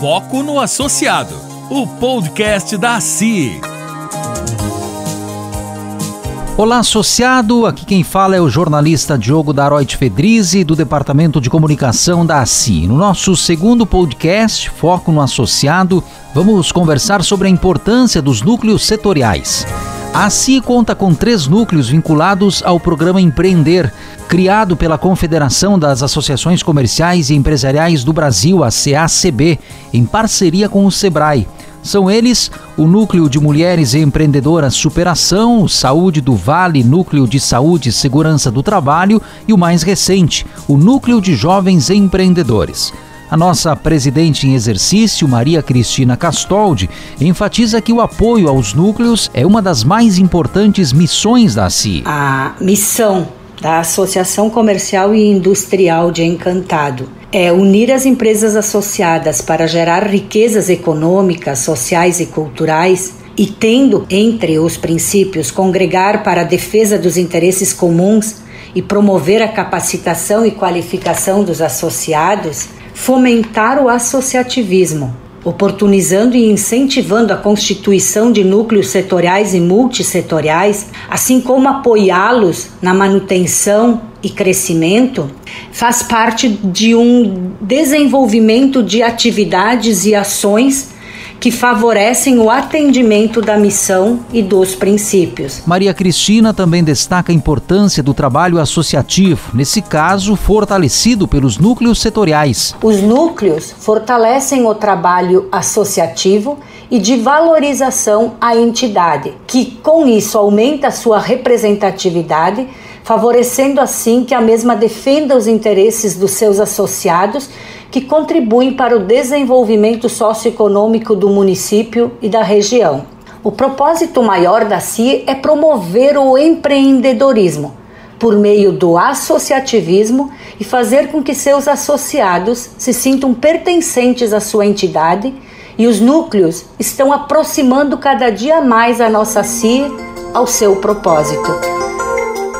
Foco no Associado, o podcast da ACI. Olá, associado. Aqui quem fala é o jornalista Diogo Daroit Fedrizi, do Departamento de Comunicação da ACI. No nosso segundo podcast, Foco no Associado, vamos conversar sobre a importância dos núcleos setoriais. A ACI conta com três núcleos vinculados ao programa Empreender, criado pela Confederação das Associações Comerciais e Empresariais do Brasil, a CACB, em parceria com o SEBRAE. São eles o Núcleo de Mulheres Empreendedoras Superação, Saúde do Vale, Núcleo de Saúde e Segurança do Trabalho e o mais recente, o Núcleo de Jovens Empreendedores. A nossa presidente em exercício, Maria Cristina Castoldi, enfatiza que o apoio aos núcleos é uma das mais importantes missões da ACI. A missão da Associação Comercial e Industrial de Encantado é unir as empresas associadas para gerar riquezas econômicas, sociais e culturais e tendo entre os princípios congregar para a defesa dos interesses comuns e promover a capacitação e qualificação dos associados, fomentar o associativismo, oportunizando e incentivando a constituição de núcleos setoriais e multissetoriais, assim como apoiá-los na manutenção e crescimento, faz parte de um desenvolvimento de atividades e ações que favorecem o atendimento da missão e dos princípios. Maria Cristina também destaca a importância do trabalho associativo, nesse caso, fortalecido pelos núcleos setoriais. Os núcleos fortalecem o trabalho associativo e de valorização à entidade, que com isso aumenta sua representatividade favorecendo assim que a mesma defenda os interesses dos seus associados, que contribuem para o desenvolvimento socioeconômico do município e da região. O propósito maior da CIE é promover o empreendedorismo por meio do associativismo e fazer com que seus associados se sintam pertencentes à sua entidade e os núcleos estão aproximando cada dia mais a nossa CIE ao seu propósito.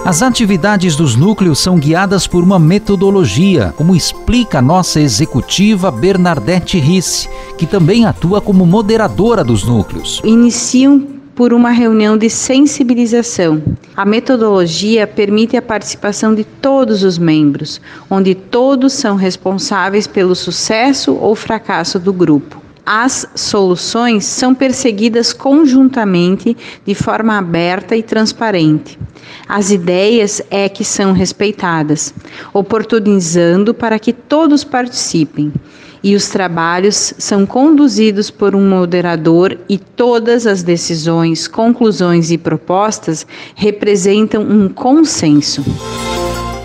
As atividades dos núcleos são guiadas por uma metodologia, como explica a nossa executiva Bernadette Risse, que também atua como moderadora dos núcleos. Iniciam por uma reunião de sensibilização. A metodologia permite a participação de todos os membros, onde todos são responsáveis pelo sucesso ou fracasso do grupo as soluções são perseguidas conjuntamente de forma aberta e transparente. As ideias é que são respeitadas, oportunizando para que todos participem. E os trabalhos são conduzidos por um moderador e todas as decisões, conclusões e propostas representam um consenso.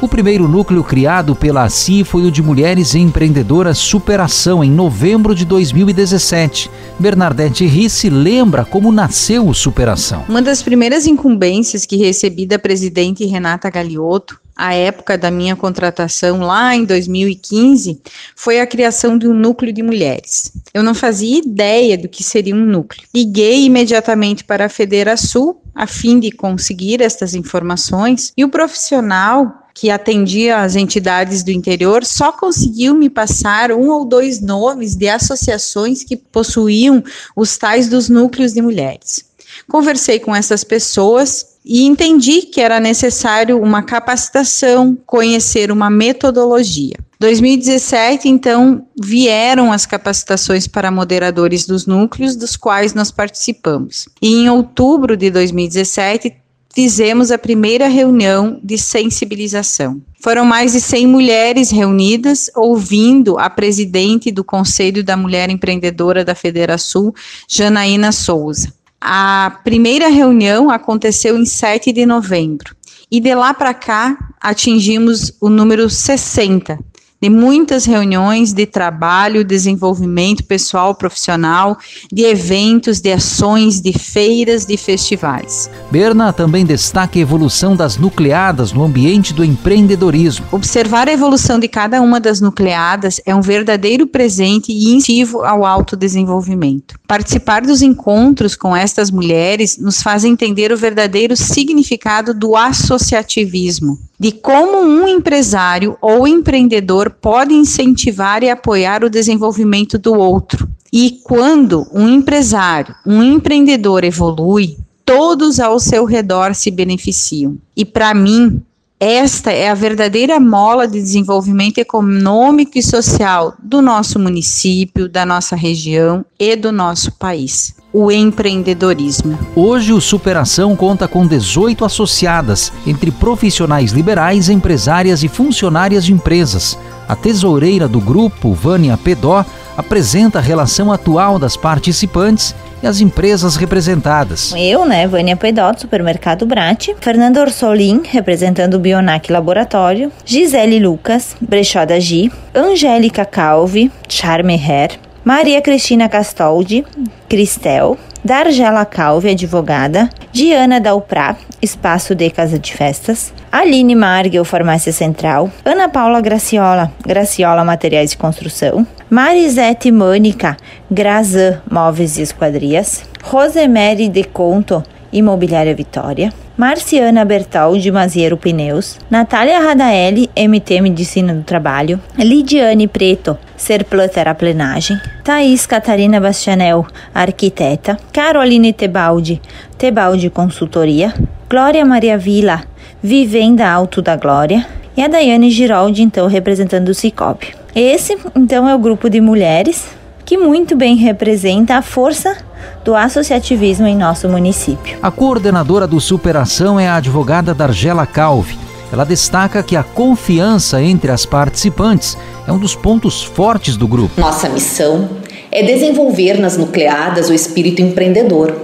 O primeiro núcleo criado pela ACI foi o de Mulheres Empreendedoras Superação, em novembro de 2017. Bernadette Risse lembra como nasceu o Superação. Uma das primeiras incumbências que recebi da presidente Renata Galiotto à época da minha contratação lá em 2015 foi a criação de um núcleo de mulheres. Eu não fazia ideia do que seria um núcleo. Liguei imediatamente para a Federação a fim de conseguir estas informações e o profissional que atendia as entidades do interior, só conseguiu me passar um ou dois nomes de associações que possuíam os tais dos núcleos de mulheres. Conversei com essas pessoas e entendi que era necessário uma capacitação, conhecer uma metodologia. 2017, então, vieram as capacitações para moderadores dos núcleos, dos quais nós participamos. E em outubro de 2017, fizemos a primeira reunião de sensibilização. Foram mais de 100 mulheres reunidas, ouvindo a presidente do Conselho da Mulher Empreendedora da Federação, Janaína Souza. A primeira reunião aconteceu em 7 de novembro. E de lá para cá atingimos o número 60 de muitas reuniões de trabalho, desenvolvimento pessoal, profissional, de eventos, de ações, de feiras, de festivais. Berna também destaca a evolução das nucleadas no ambiente do empreendedorismo. Observar a evolução de cada uma das nucleadas é um verdadeiro presente e incentivo ao autodesenvolvimento. Participar dos encontros com estas mulheres nos faz entender o verdadeiro significado do associativismo, de como um empresário ou empreendedor pode incentivar e apoiar o desenvolvimento do outro. E quando um empresário, um empreendedor evolui, todos ao seu redor se beneficiam. E para mim, esta é a verdadeira mola de desenvolvimento econômico e social do nosso município, da nossa região e do nosso país. O empreendedorismo. Hoje, o Superação conta com 18 associadas, entre profissionais liberais, empresárias e funcionárias de empresas. A tesoureira do grupo, Vânia Pedó, apresenta a relação atual das participantes e as empresas representadas. Eu, né, Vânia Pedó, do Supermercado Brat, Fernando Orsolin, representando o Bionac Laboratório, Gisele Lucas, Brechó da Gi, Angélica Calvi, Charme Hair, Maria Cristina Castoldi, Cristel, Dargela Calvi, advogada, Diana Dalprá, Espaço de Casa de Festas, Aline Margel, Farmácia Central, Ana Paula Graciola, Graciola Materiais de Construção, Marisete Mânica, Grazan Móveis e Esquadrias, Rosemary De Conto, Imobiliária Vitória, Marciana Bertal, de Maziero Pneus, Natália Radaeli, MT Medicina do Trabalho, Lidiane Preto, Serplan Terraplenagem, Thaís Catarina Bastianel, arquiteta, Caroline Tebaldi, Tebaldi Consultoria, Glória Maria Vila, Vivenda Alto da Glória, e a Daiane Giroldi, então, representando o Cicobi. Esse, então, é o grupo de mulheres que muito bem representa a força do associativismo em nosso município. A coordenadora do Superação é a advogada Dargela Calvi. Ela destaca que a confiança entre as participantes é um dos pontos fortes do grupo. Nossa missão é desenvolver nas nucleadas o espírito empreendedor,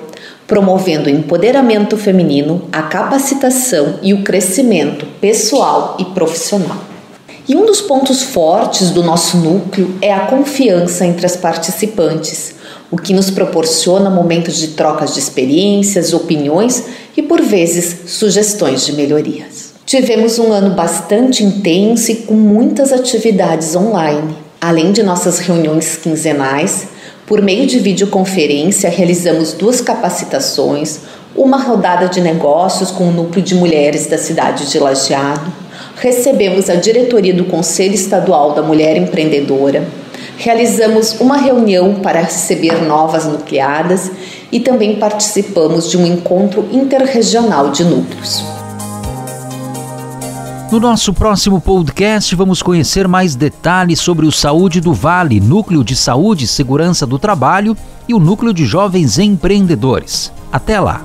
promovendo o empoderamento feminino, a capacitação e o crescimento pessoal e profissional. E um dos pontos fortes do nosso núcleo é a confiança entre as participantes, o que nos proporciona momentos de trocas de experiências, opiniões e, por vezes, sugestões de melhorias. Tivemos um ano bastante intenso e com muitas atividades online. Além de nossas reuniões quinzenais, por meio de videoconferência, realizamos duas capacitações, uma rodada de negócios com o núcleo de mulheres da cidade de Lajeado. Recebemos a diretoria do Conselho Estadual da Mulher Empreendedora, realizamos uma reunião para receber novas nucleadas e também participamos de um encontro interregional de núcleos. No nosso próximo podcast, vamos conhecer mais detalhes sobre o Saúde do Vale, Núcleo de Saúde e Segurança do Trabalho e o Núcleo de Jovens Empreendedores. Até lá!